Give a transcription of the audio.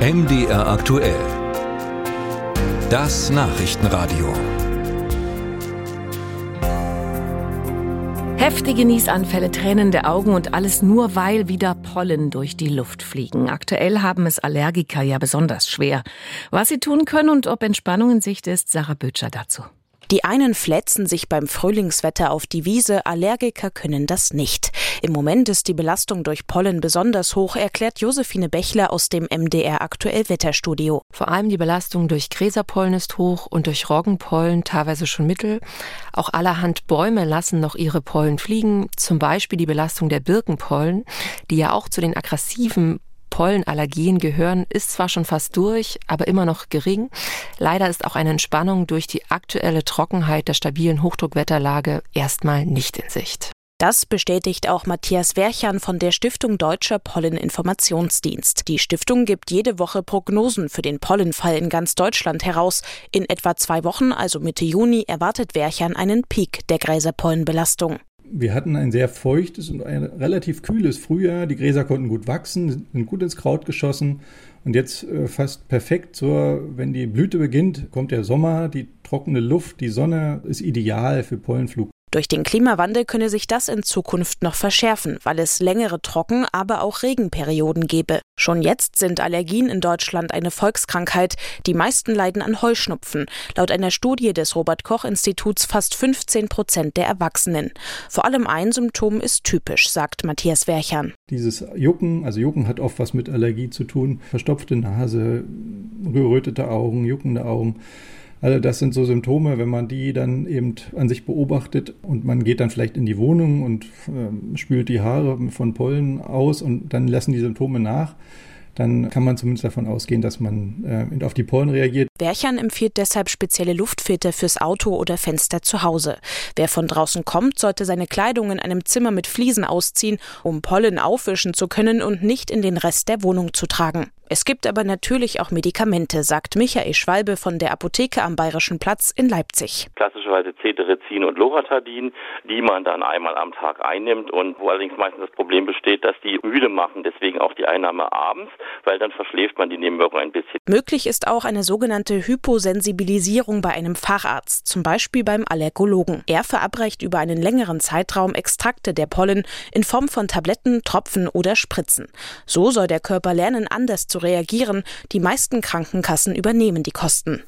MDR aktuell. Das Nachrichtenradio. Heftige Niesanfälle, tränende Augen und alles nur, weil wieder Pollen durch die Luft fliegen. Aktuell haben es Allergiker ja besonders schwer. Was sie tun können und ob Entspannung in Sicht ist, Sarah Bötscher dazu. Die einen flätzen sich beim Frühlingswetter auf die Wiese, Allergiker können das nicht. Im Moment ist die Belastung durch Pollen besonders hoch, erklärt Josephine Bechler aus dem MDR Aktuell Wetterstudio. Vor allem die Belastung durch Gräserpollen ist hoch und durch Roggenpollen teilweise schon mittel. Auch allerhand Bäume lassen noch ihre Pollen fliegen, zum Beispiel die Belastung der Birkenpollen, die ja auch zu den aggressiven Pollenallergien gehören, ist zwar schon fast durch, aber immer noch gering. Leider ist auch eine Entspannung durch die aktuelle Trockenheit der stabilen Hochdruckwetterlage erstmal nicht in Sicht. Das bestätigt auch Matthias Werchern von der Stiftung Deutscher Polleninformationsdienst. Die Stiftung gibt jede Woche Prognosen für den Pollenfall in ganz Deutschland heraus. In etwa zwei Wochen, also Mitte Juni, erwartet Werchern einen Peak der Gräserpollenbelastung. Wir hatten ein sehr feuchtes und ein relativ kühles Frühjahr. Die Gräser konnten gut wachsen, sind gut ins Kraut geschossen. Und jetzt äh, fast perfekt zur, wenn die Blüte beginnt, kommt der Sommer, die trockene Luft, die Sonne ist ideal für Pollenflug. Durch den Klimawandel könne sich das in Zukunft noch verschärfen, weil es längere Trocken-, aber auch Regenperioden gebe. Schon jetzt sind Allergien in Deutschland eine Volkskrankheit. Die meisten leiden an Heuschnupfen. Laut einer Studie des Robert Koch Instituts fast 15 Prozent der Erwachsenen. Vor allem ein Symptom ist typisch, sagt Matthias Werchern. Dieses Jucken, also Jucken hat oft was mit Allergie zu tun. Verstopfte Nase, gerötete Augen, juckende Augen. Also das sind so Symptome, wenn man die dann eben an sich beobachtet und man geht dann vielleicht in die Wohnung und äh, spült die Haare von Pollen aus und dann lassen die Symptome nach dann kann man zumindest davon ausgehen, dass man äh, auf die Pollen reagiert. Berchern empfiehlt deshalb spezielle Luftfilter fürs Auto oder Fenster zu Hause. Wer von draußen kommt, sollte seine Kleidung in einem Zimmer mit Fliesen ausziehen, um Pollen aufwischen zu können und nicht in den Rest der Wohnung zu tragen. Es gibt aber natürlich auch Medikamente, sagt Michael Schwalbe von der Apotheke am Bayerischen Platz in Leipzig. Klassischerweise Cetirizin und Loratadin, die man dann einmal am Tag einnimmt und wo allerdings meistens das Problem besteht, dass die müde machen, deswegen auch die Einnahme abends, weil dann verschläft man die Nebenwirkung ein bisschen. Möglich ist auch eine sogenannte Hyposensibilisierung bei einem Facharzt, zum Beispiel beim Allergologen. Er verabreicht über einen längeren Zeitraum Extrakte der Pollen in Form von Tabletten, Tropfen oder Spritzen. So soll der Körper lernen, anders reagieren. Die meisten Krankenkassen übernehmen die Kosten.